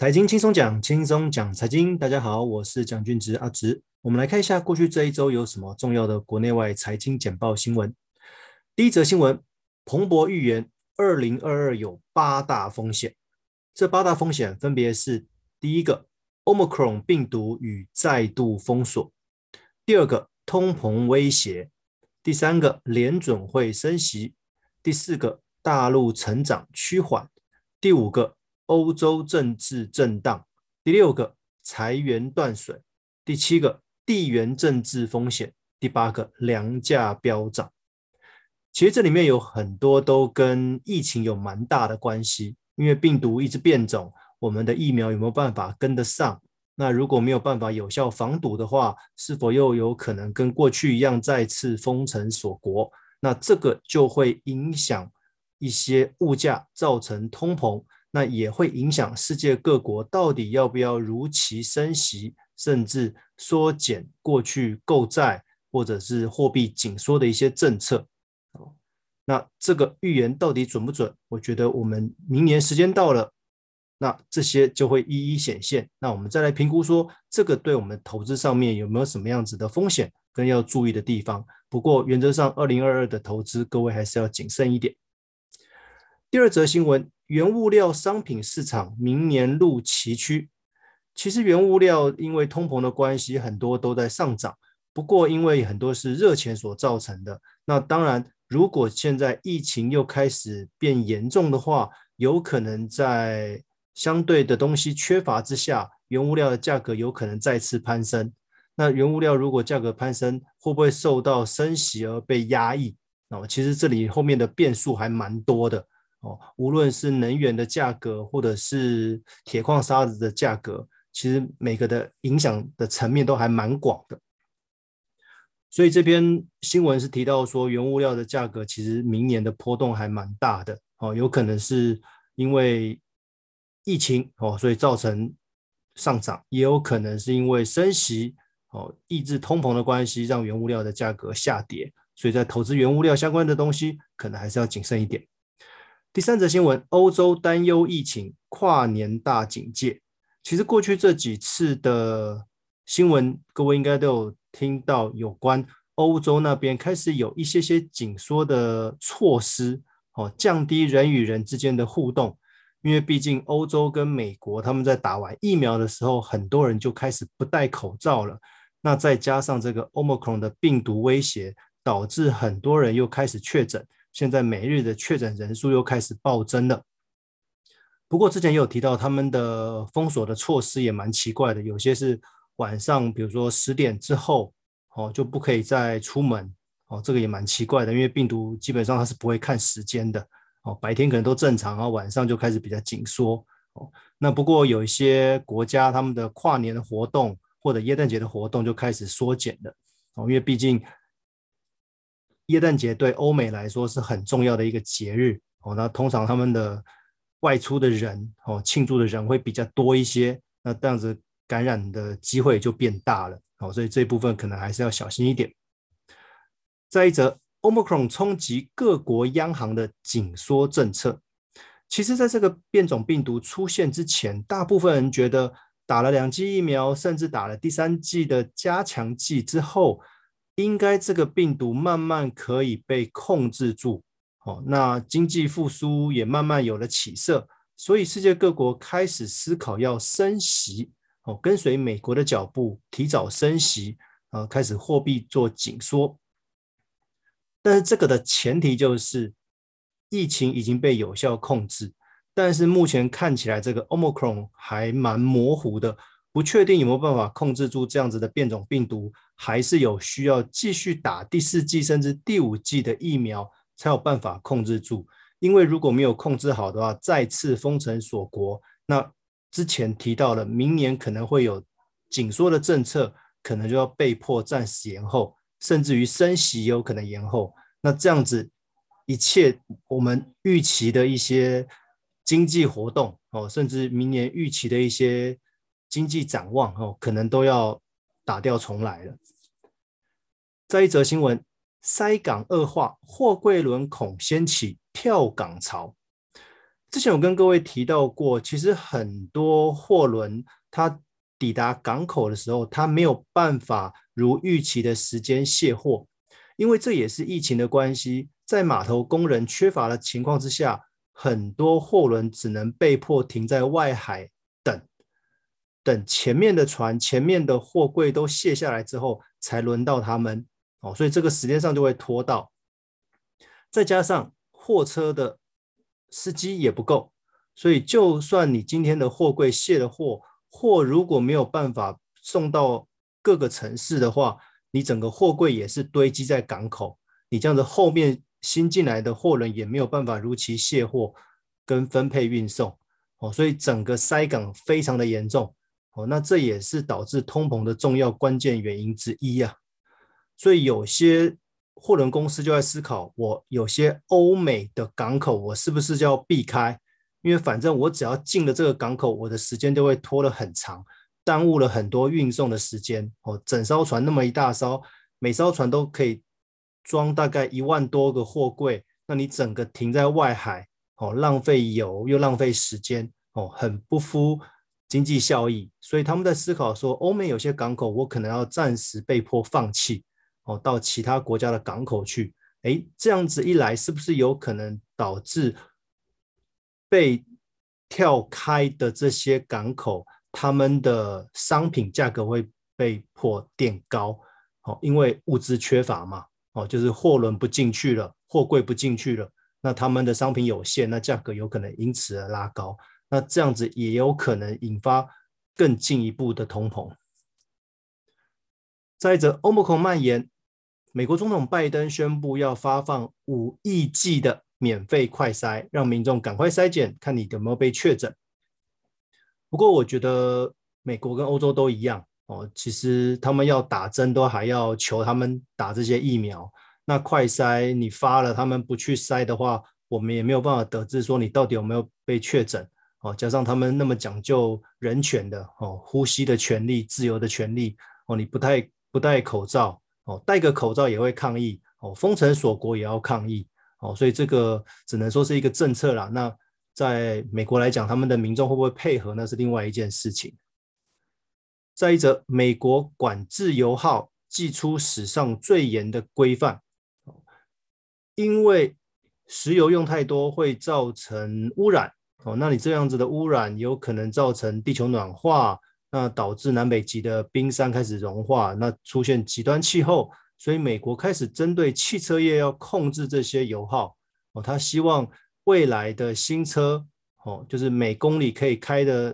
财经轻松讲，轻松讲财经。大家好，我是蒋俊植阿植。我们来看一下过去这一周有什么重要的国内外财经简报新闻。第一则新闻，彭博预言二零二二有八大风险。这八大风险分别是：第一个，Omicron 病毒与再度封锁；第二个，通膨威胁；第三个，联准会升息；第四个，大陆成长趋缓；第五个。欧洲政治震荡，第六个财源断水，第七个地缘政治风险，第八个粮价飙涨。其实这里面有很多都跟疫情有蛮大的关系，因为病毒一直变种，我们的疫苗有没有办法跟得上？那如果没有办法有效防堵的话，是否又有可能跟过去一样再次封城锁国？那这个就会影响一些物价，造成通膨。那也会影响世界各国到底要不要如期升息，甚至缩减过去购债或者是货币紧缩的一些政策。那这个预言到底准不准？我觉得我们明年时间到了，那这些就会一一显现。那我们再来评估说，这个对我们投资上面有没有什么样子的风险跟要注意的地方？不过原则上，二零二二的投资各位还是要谨慎一点。第二则新闻。原物料商品市场明年路崎岖。其实原物料因为通膨的关系，很多都在上涨。不过因为很多是热钱所造成的，那当然，如果现在疫情又开始变严重的话，有可能在相对的东西缺乏之下，原物料的价格有可能再次攀升。那原物料如果价格攀升，会不会受到升息而被压抑？哦，其实这里后面的变数还蛮多的。哦，无论是能源的价格，或者是铁矿砂子的价格，其实每个的影响的层面都还蛮广的。所以这边新闻是提到说，原物料的价格其实明年的波动还蛮大的。哦，有可能是因为疫情哦，所以造成上涨，也有可能是因为升息哦，抑制通膨的关系，让原物料的价格下跌。所以在投资原物料相关的东西，可能还是要谨慎一点。第三则新闻，欧洲担忧疫情，跨年大警戒。其实过去这几次的新闻，各位应该都有听到有关欧洲那边开始有一些些紧缩的措施，哦，降低人与人之间的互动。因为毕竟欧洲跟美国他们在打完疫苗的时候，很多人就开始不戴口罩了。那再加上这个 Omicron 的病毒威胁，导致很多人又开始确诊。现在每日的确诊人数又开始暴增了。不过之前也有提到，他们的封锁的措施也蛮奇怪的，有些是晚上，比如说十点之后，哦就不可以再出门，哦这个也蛮奇怪的，因为病毒基本上它是不会看时间的，哦白天可能都正常，然后晚上就开始比较紧缩，哦那不过有一些国家他们的跨年的活动或者耶诞节的活动就开始缩减了，哦因为毕竟。耶诞节对欧美来说是很重要的一个节日哦，那通常他们的外出的人哦，庆祝的人会比较多一些，那这样子感染的机会就变大了哦，所以这一部分可能还是要小心一点。再一则，Omicron 冲击各国央行的紧缩政策。其实，在这个变种病毒出现之前，大部分人觉得打了两剂疫苗，甚至打了第三剂的加强剂之后。应该这个病毒慢慢可以被控制住，哦，那经济复苏也慢慢有了起色，所以世界各国开始思考要升息，哦，跟随美国的脚步提早升息，啊，开始货币做紧缩。但是这个的前提就是疫情已经被有效控制，但是目前看起来这个 Omicron 还蛮模糊的。不确定有没有办法控制住这样子的变种病毒，还是有需要继续打第四剂甚至第五剂的疫苗才有办法控制住。因为如果没有控制好的话，再次封城锁国，那之前提到了明年可能会有紧缩的政策，可能就要被迫暂时延后，甚至于升息也有可能延后。那这样子一切我们预期的一些经济活动哦，甚至明年预期的一些。经济展望哦，可能都要打掉重来了。再一则新闻，塞港恶化，货柜轮恐掀起跳港潮。之前我跟各位提到过，其实很多货轮它抵达港口的时候，它没有办法如预期的时间卸货，因为这也是疫情的关系，在码头工人缺乏的情况之下，很多货轮只能被迫停在外海，等前面的船、前面的货柜都卸下来之后，才轮到他们。哦，所以这个时间上就会拖到，再加上货车的司机也不够，所以就算你今天的货柜卸了货，货如果没有办法送到各个城市的话，你整个货柜也是堆积在港口，你这样子后面新进来的货轮也没有办法如期卸货跟分配运送，哦，所以整个塞港非常的严重，哦，那这也是导致通膨的重要关键原因之一啊，所以有些。货轮公司就在思考，我有些欧美的港口，我是不是就要避开？因为反正我只要进了这个港口，我的时间就会拖得很长，耽误了很多运送的时间。哦，整艘船那么一大艘，每艘船都可以装大概一万多个货柜，那你整个停在外海，哦，浪费油又浪费时间，哦，很不敷经济效益。所以他们在思考说，欧美有些港口，我可能要暂时被迫放弃。哦，到其他国家的港口去，诶，这样子一来，是不是有可能导致被跳开的这些港口，他们的商品价格会被迫垫高？哦，因为物资缺乏嘛，哦，就是货轮不进去了，货柜不进去了，那他们的商品有限，那价格有可能因此而拉高，那这样子也有可能引发更进一步的通膨。再者，Omicron 蔓延，美国总统拜登宣布要发放五亿剂的免费快筛，让民众赶快筛检，看你有没有被确诊。不过，我觉得美国跟欧洲都一样哦，其实他们要打针都还要求他们打这些疫苗。那快筛你发了，他们不去筛的话，我们也没有办法得知说你到底有没有被确诊哦。加上他们那么讲究人权的哦，呼吸的权利、自由的权利哦，你不太。不戴口罩哦，戴个口罩也会抗议哦，封城锁国也要抗议哦，所以这个只能说是一个政策啦。那在美国来讲，他们的民众会不会配合，那是另外一件事情。再一则，美国管制油耗祭出史上最严的规范，因为石油用太多会造成污染哦，那你这样子的污染有可能造成地球暖化。那导致南北极的冰山开始融化，那出现极端气候，所以美国开始针对汽车业要控制这些油耗。哦，他希望未来的新车哦，就是每公里可以开的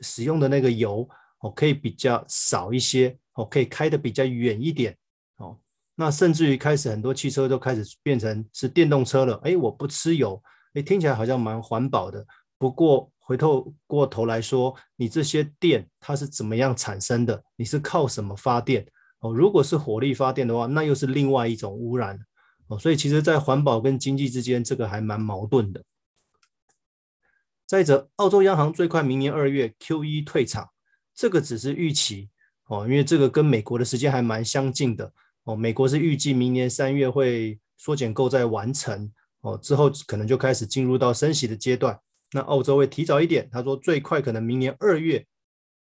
使用的那个油哦，可以比较少一些哦，可以开的比较远一点。哦，那甚至于开始很多汽车都开始变成是电动车了，哎，我不吃油，哎，听起来好像蛮环保的，不过。回头过头来说，你这些电它是怎么样产生的？你是靠什么发电？哦，如果是火力发电的话，那又是另外一种污染哦。所以其实，在环保跟经济之间，这个还蛮矛盾的。再者，澳洲央行最快明年二月 Q 一退场，这个只是预期哦，因为这个跟美国的时间还蛮相近的哦。美国是预计明年三月会缩减购债完成哦，之后可能就开始进入到升息的阶段。那澳洲会提早一点，他说最快可能明年二月，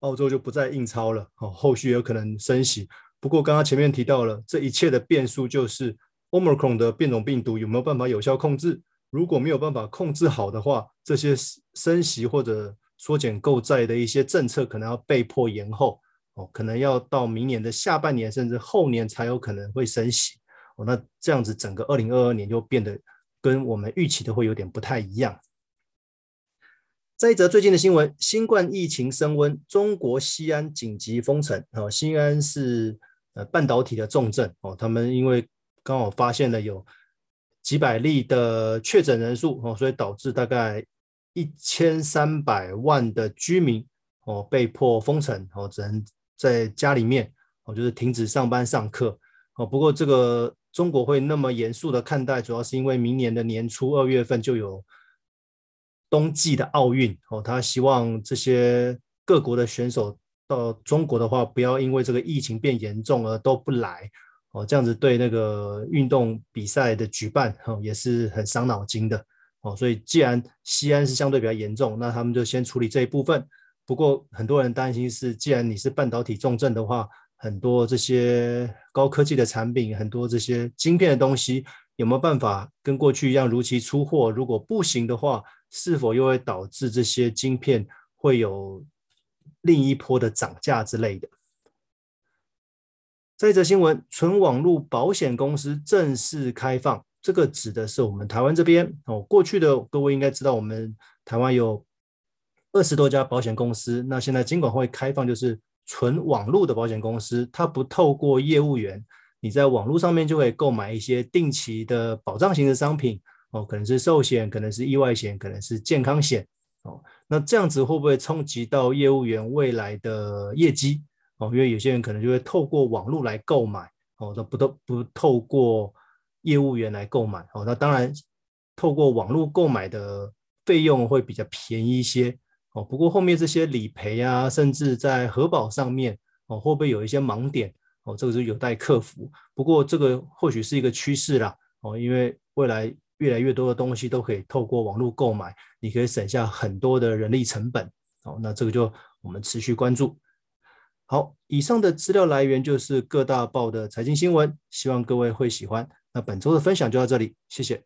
澳洲就不再印钞了，哦，后续有可能升息。不过刚刚前面提到了，这一切的变数就是 Omicron 的变种病毒有没有办法有效控制？如果没有办法控制好的话，这些升息或者缩减购债的一些政策可能要被迫延后，哦，可能要到明年的下半年甚至后年才有可能会升息。哦，那这样子整个二零二二年就变得跟我们预期的会有点不太一样。再一则最近的新闻，新冠疫情升温，中国西安紧急封城。哦，西安是呃半导体的重镇哦，他们因为刚好发现了有几百例的确诊人数哦，所以导致大概一千三百万的居民哦被迫封城哦，只能在家里面哦，就是停止上班上课哦。不过这个中国会那么严肃的看待，主要是因为明年的年初二月份就有。冬季的奥运哦，他希望这些各国的选手到中国的话，不要因为这个疫情变严重而都不来哦，这样子对那个运动比赛的举办哦也是很伤脑筋的哦，所以既然西安是相对比较严重，那他们就先处理这一部分。不过很多人担心是，既然你是半导体重镇的话，很多这些高科技的产品，很多这些晶片的东西，有没有办法跟过去一样如期出货？如果不行的话，是否又会导致这些晶片会有另一波的涨价之类的？这一则新闻，纯网络保险公司正式开放，这个指的是我们台湾这边哦。过去的各位应该知道，我们台湾有二十多家保险公司。那现在尽管会开放，就是纯网络的保险公司，它不透过业务员，你在网络上面就可以购买一些定期的保障型的商品哦，可能是寿险，可能是意外险，可能是健康险哦。那这样子会不会冲击到业务员未来的业绩？哦，因为有些人可能就会透过网络来购买，哦，都不都不透过业务员来购买，哦，那当然透过网络购买的费用会比较便宜一些，哦，不过后面这些理赔啊，甚至在核保上面，哦，会不会有一些盲点？哦，这个是有待克服。不过这个或许是一个趋势啦，哦，因为未来越来越多的东西都可以透过网络购买，你可以省下很多的人力成本，好，那这个就我们持续关注。好，以上的资料来源就是各大报的财经新闻，希望各位会喜欢。那本周的分享就到这里，谢谢。